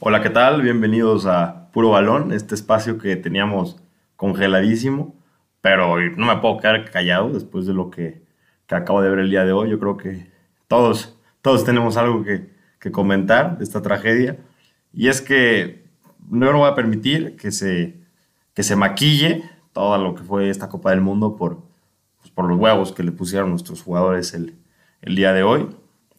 Hola, ¿qué tal? Bienvenidos a Puro Balón, este espacio que teníamos congeladísimo, pero no me puedo quedar callado después de lo que, que acabo de ver el día de hoy. Yo creo que todos, todos tenemos algo que, que comentar de esta tragedia, y es que no voy a permitir que se, que se maquille todo lo que fue esta Copa del Mundo por, pues, por los huevos que le pusieron nuestros jugadores el, el día de hoy.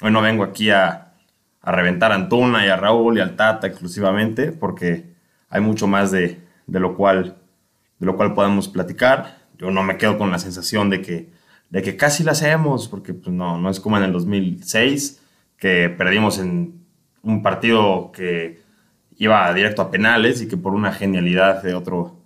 Hoy no vengo aquí a a reventar a Antuna y a Raúl y al Tata exclusivamente, porque hay mucho más de, lo, cual, de lo cual podemos platicar. Yo no me quedo con la sensación de que, de que casi la hacemos, porque pues, no, no es como en el 2006, que perdimos en un partido que iba directo a penales y que por una genialidad de otro,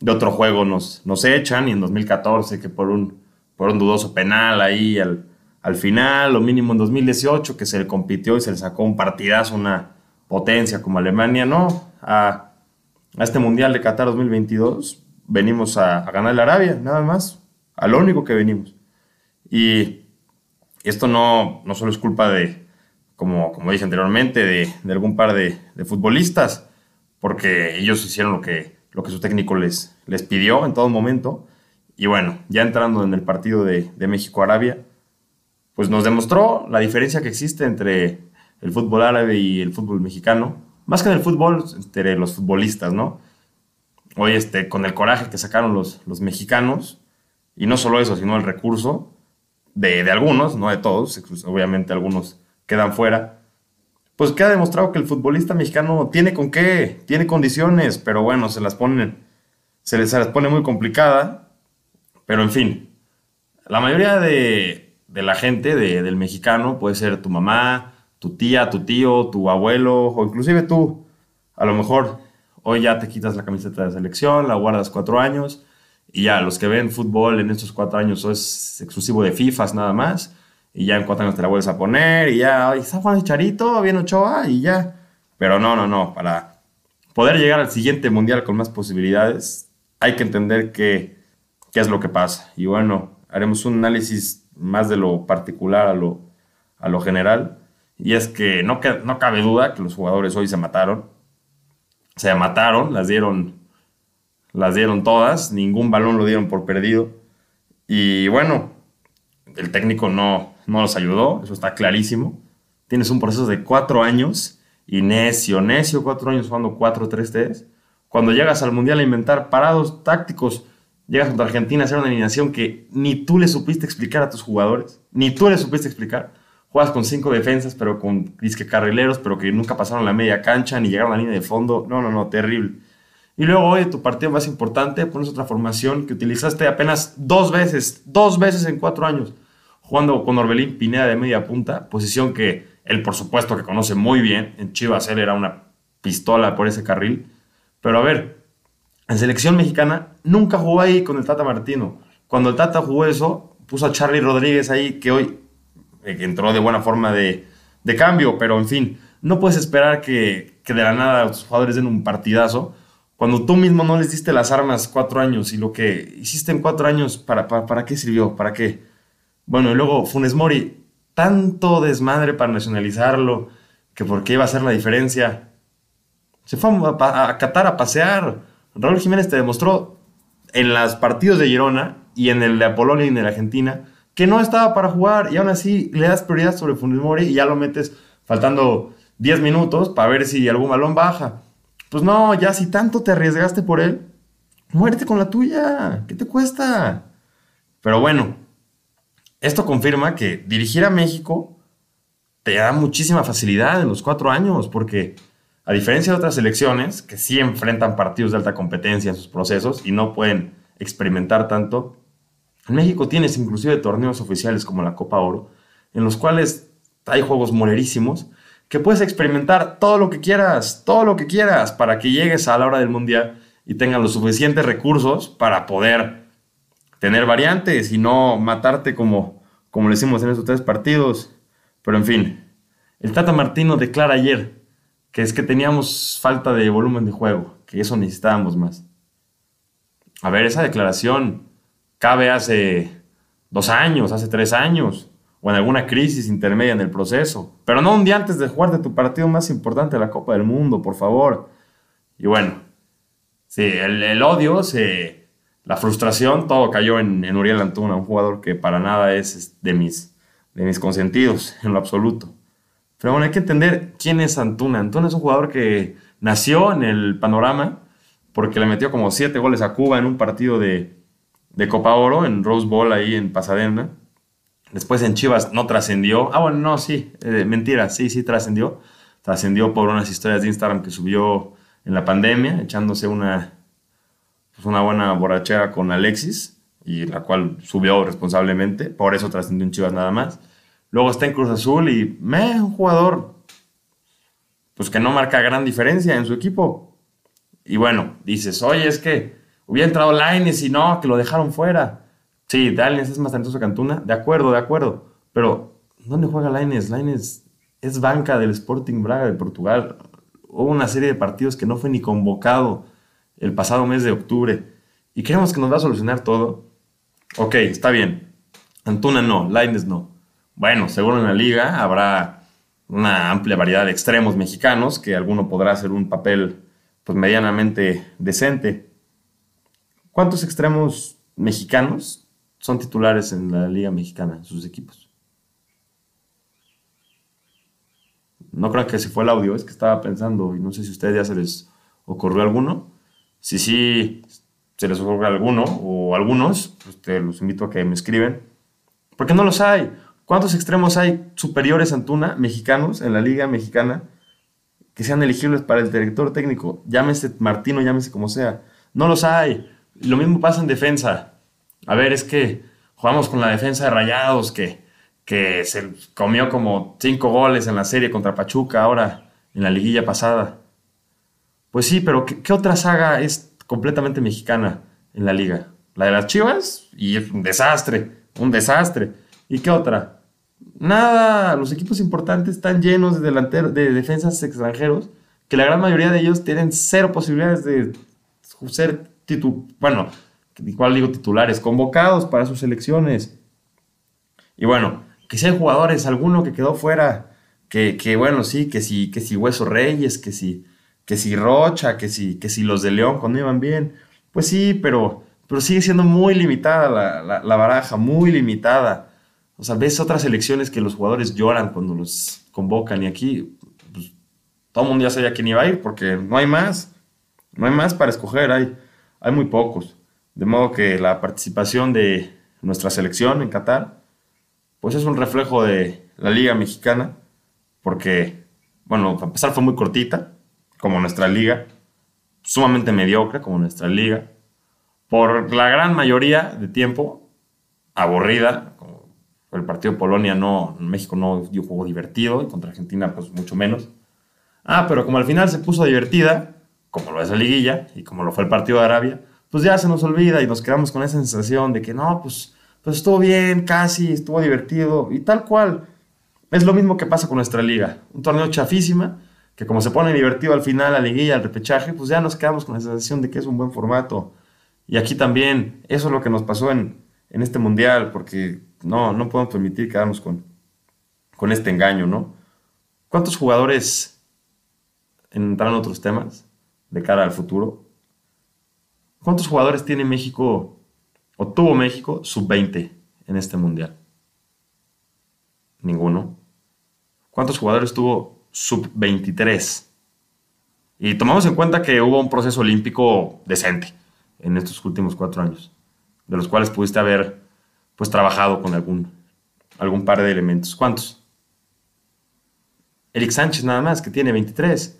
de otro juego nos, nos echan, y en 2014 que por un, por un dudoso penal ahí al al final, lo mínimo en 2018, que se le compitió y se le sacó un partidazo, una potencia como Alemania, no, a, este Mundial de Qatar 2022 venimos a, ganar la Arabia, nada más, a lo único que venimos. Y esto no, no solo es culpa de, como, como dije anteriormente, de, algún par de, futbolistas, porque ellos hicieron lo que, lo que su técnico les, les pidió en todo momento. Y bueno, ya entrando en el partido de, de México-Arabia, pues nos demostró la diferencia que existe entre el fútbol árabe y el fútbol mexicano, más que en el fútbol, entre los futbolistas, ¿no? Hoy, este, con el coraje que sacaron los, los mexicanos, y no solo eso, sino el recurso de, de algunos, no de todos, obviamente algunos quedan fuera, pues queda demostrado que el futbolista mexicano tiene con qué, tiene condiciones, pero bueno, se las ponen, se les, se las pone muy complicada, pero en fin, la mayoría de, de la gente, de, del mexicano, puede ser tu mamá, tu tía, tu tío, tu abuelo, o inclusive tú. A lo mejor hoy ya te quitas la camiseta de selección, la guardas cuatro años, y ya los que ven fútbol en estos cuatro años es exclusivo de FIFAs nada más, y ya en cuatro años te la vuelves a poner, y ya, está Juan Charito, bien Ochoa, y ya. Pero no, no, no, para poder llegar al siguiente mundial con más posibilidades, hay que entender qué, qué es lo que pasa. Y bueno, haremos un análisis más de lo particular a lo, a lo general. Y es que no, no cabe duda que los jugadores hoy se mataron. Se mataron, las dieron, las dieron todas, ningún balón lo dieron por perdido. Y bueno, el técnico no, no los ayudó, eso está clarísimo. Tienes un proceso de cuatro años y necio, necio, cuatro años jugando 4-3-3. Cuando llegas al Mundial a inventar parados tácticos llegas contra Argentina a hacer una eliminación que ni tú le supiste explicar a tus jugadores, ni tú le supiste explicar. Juegas con cinco defensas, pero con disque carrileros, pero que nunca pasaron la media cancha ni llegaron a la línea de fondo. No, no, no, terrible. Y luego hoy tu partido más importante pones otra formación que utilizaste apenas dos veces, dos veces en cuatro años, jugando con Orbelín Pineda de media punta, posición que él por supuesto que conoce muy bien. En Chivas él era una pistola por ese carril. Pero a ver, en selección mexicana nunca jugó ahí con el Tata Martino. Cuando el Tata jugó eso, puso a Charlie Rodríguez ahí, que hoy eh, entró de buena forma de, cambio, pero en fin, no puedes esperar que, de la nada los jugadores den un partidazo cuando tú mismo no les diste las armas cuatro años y lo que hiciste en cuatro años, ¿para, para, qué sirvió? ¿Para qué? Bueno, y luego Funes Mori, tanto desmadre para nacionalizarlo, que por qué iba a ser la diferencia. Se fue a, a Qatar a pasear Raúl Jiménez te demostró en los partidos de Girona y en el de Apolonia y en el de Argentina que no estaba para jugar y aún así le das prioridad sobre Funes Mori y ya lo metes faltando 10 minutos para ver si algún balón baja. Pues no, ya si tanto te arriesgaste por él, muérete con la tuya. ¿Qué te cuesta? Pero bueno, esto confirma que dirigir a México te da muchísima facilidad en los cuatro años porque a diferencia de otras selecciones que sí enfrentan partidos de alta competencia en sus procesos y no pueden experimentar tanto, en México tienes inclusive torneos oficiales como la Copa Oro, en los cuales hay juegos molerísimos que puedes experimentar todo lo que quieras, todo lo que quieras, para que llegues a la hora del Mundial y tengas los suficientes recursos para poder tener variantes y no matarte como, como le hicimos en esos tres partidos. Pero en fin, el Tata Martino declara ayer que es que teníamos falta de volumen de juego, que eso necesitábamos más. A ver, esa declaración cabe hace dos años, hace tres años, o en alguna crisis intermedia en el proceso. Pero no un día antes de jugar de tu partido más importante de la Copa del Mundo, por favor. Y bueno, sí, el, odio, se, la frustración, todo cayó en, en, Uriel Antuna, un jugador que para nada es de mis, de mis consentidos, en lo absoluto. Pero bueno, hay que entender quién es Antuna. Antuna es un jugador que nació en el panorama porque le metió como siete goles a Cuba en un partido de, de Copa Oro, en Rose Bowl ahí en Pasadena Después en Chivas no trascendió. Ah, bueno, no, sí, eh, mentira, sí, sí trascendió. Trascendió por unas historias de Instagram que subió en la pandemia, echándose una, pues una buena borrachera con Alexis, y la cual subió responsablemente. Por eso trascendió en Chivas nada más. Luego está en Cruz Azul y me, un jugador pues que no marca gran diferencia en su equipo. Y bueno, dices, oye, es que hubiera entrado Laines y no, que lo dejaron fuera. Sí, Lainez es más talentoso que Antuna. De acuerdo, de acuerdo. Pero, ¿dónde juega Lainez? Lainez es banca del Sporting Braga de Portugal. Hubo una serie de partidos que no fue ni convocado el pasado mes de octubre. Y creemos que nos va a solucionar todo. Ok, está bien. Antuna no, Lainez no. Bueno, seguro en la liga habrá una amplia variedad de extremos mexicanos que alguno podrá hacer un papel pues medianamente decente. ¿Cuántos extremos mexicanos son titulares en la Liga Mexicana, sus equipos. No creo que se fue el audio, es que estaba pensando y no sé si a ustedes ya se les ocurrió alguno. Si sí se les ocurrió alguno o algunos, pues te los invito a que me escriben. Porque no los hay. ¿Cuántos extremos hay superiores a Antuna, mexicanos, en la Liga Mexicana, que sean elegibles para el director técnico? Llámese Martino, llámese como sea. No los hay. Lo mismo pasa en defensa. A ver, es que jugamos con la defensa de Rayados que, que se comió como cinco goles en la serie contra Pachuca ahora en la liguilla pasada. Pues sí, pero ¿qué, otra saga es completamente mexicana en la liga? La de las Chivas y es un desastre, un desastre. ¿Y qué otra? Nada, los equipos importantes están llenos de, delanteros, de defensas extranjeros que la gran mayoría de ellos tienen cero posibilidades de ser bueno, igual digo titulares, convocados para sus selecciones. Y bueno, que si hay jugadores, alguno que quedó fuera, que, bueno, sí, que si, que si Hueso Reyes, que si, que si Rocha, que si, que si los de León cuando iban bien, pues sí, pero, pero sigue siendo muy limitada la, baraja, muy limitada. O sea, ves otras selecciones que los jugadores lloran cuando los convocan y aquí pues, todo el mundo ya sabía quién iba a ir porque no hay más, no hay más para escoger, hay, hay muy pocos. De modo que la participación de nuestra selección en Qatar, pues es un reflejo de la Liga Mexicana, porque, bueno, a empezar fue muy cortita, como nuestra liga, sumamente mediocre como nuestra liga, por la gran mayoría de tiempo aburrida, el partido Polonia no, México no dio juego divertido, y contra Argentina pues mucho menos. Ah, pero como al final se puso divertida, como lo es la liguilla, y como lo fue el partido de Arabia, pues ya se nos olvida y nos quedamos con esa sensación de que no, pues, pues estuvo bien, casi, estuvo divertido y tal cual. Es lo mismo que pasa con nuestra liga. Un torneo chafísima, que como se pone divertido al final, la liguilla, al repechaje, pues ya nos quedamos con la sensación de que es un buen formato. Y aquí también, eso es lo que nos pasó en, en este mundial, porque no, no podemos permitir quedarnos con, con este engaño, ¿no? ¿Cuántos jugadores, entrando otros temas, de cara al futuro, ¿Cuántos jugadores tiene México o tuvo México sub-20 en este mundial? Ninguno. ¿Cuántos jugadores tuvo sub-23? Y tomamos en cuenta que hubo un proceso olímpico decente en estos últimos cuatro años, de los cuales pudiste haber pues trabajado con algún, algún par de elementos. ¿Cuántos? Eric Sánchez nada más, que tiene 23.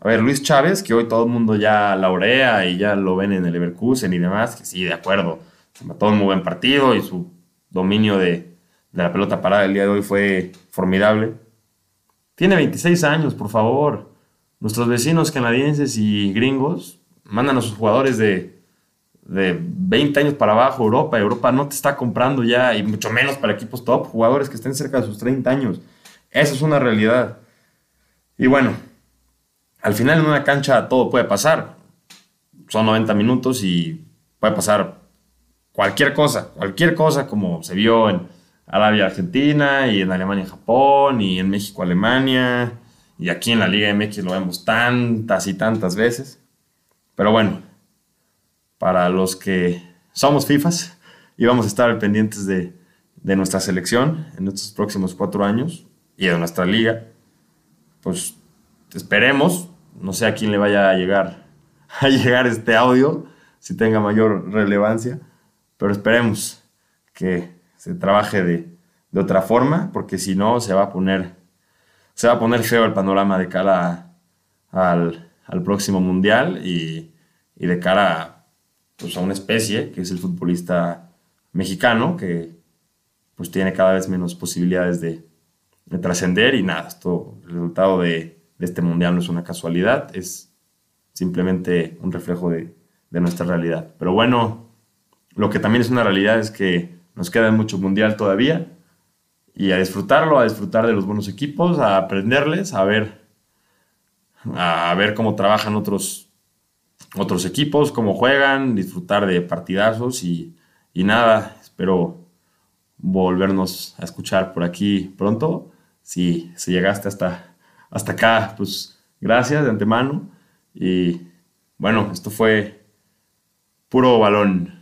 A ver, Luis Chávez, que hoy todo el mundo ya laurea y ya lo ven en el Leverkusen y demás, que sí, de acuerdo, se mató un muy buen partido y su dominio de, la pelota parada el día de hoy fue formidable. Tiene 26 años, por favor. Nuestros vecinos canadienses y gringos mandan a sus jugadores de, de 20 años para abajo Europa. Europa no te está comprando ya, y mucho menos para equipos top, jugadores que estén cerca de sus 30 años. Esa es una realidad. Y bueno, al final en una cancha todo puede pasar. Son 90 minutos y puede pasar cualquier cosa, cualquier cosa como se vio en Arabia Argentina y en Alemania Japón y en México Alemania y aquí en la Liga MX lo vemos tantas y tantas veces. Pero bueno, para los que somos FIFAs y vamos a estar pendientes de, de nuestra selección en estos próximos cuatro años y de nuestra liga, pues esperemos, no sé a quién le vaya a llegar, a llegar este audio, si tenga mayor relevancia, pero esperemos que se trabaje de, otra forma, porque si no se va a poner, se va a poner feo el panorama de cara al, próximo mundial y, y de cara pues, a una especie que es el futbolista mexicano que pues tiene cada vez menos posibilidades de, de trascender y nada, esto, el resultado de, este mundial no es una casualidad, es simplemente un reflejo de, de nuestra realidad. Pero bueno, lo que también es una realidad es que nos queda mucho mundial todavía y a disfrutarlo, a disfrutar de los buenos equipos, a aprenderles, a ver, a ver cómo trabajan otros, otros equipos, cómo juegan, disfrutar de partidazos y, y nada, espero volvernos a escuchar por aquí pronto. Si, si llegaste hasta, hasta acá, pues gracias de antemano. Y bueno, esto fue puro balón.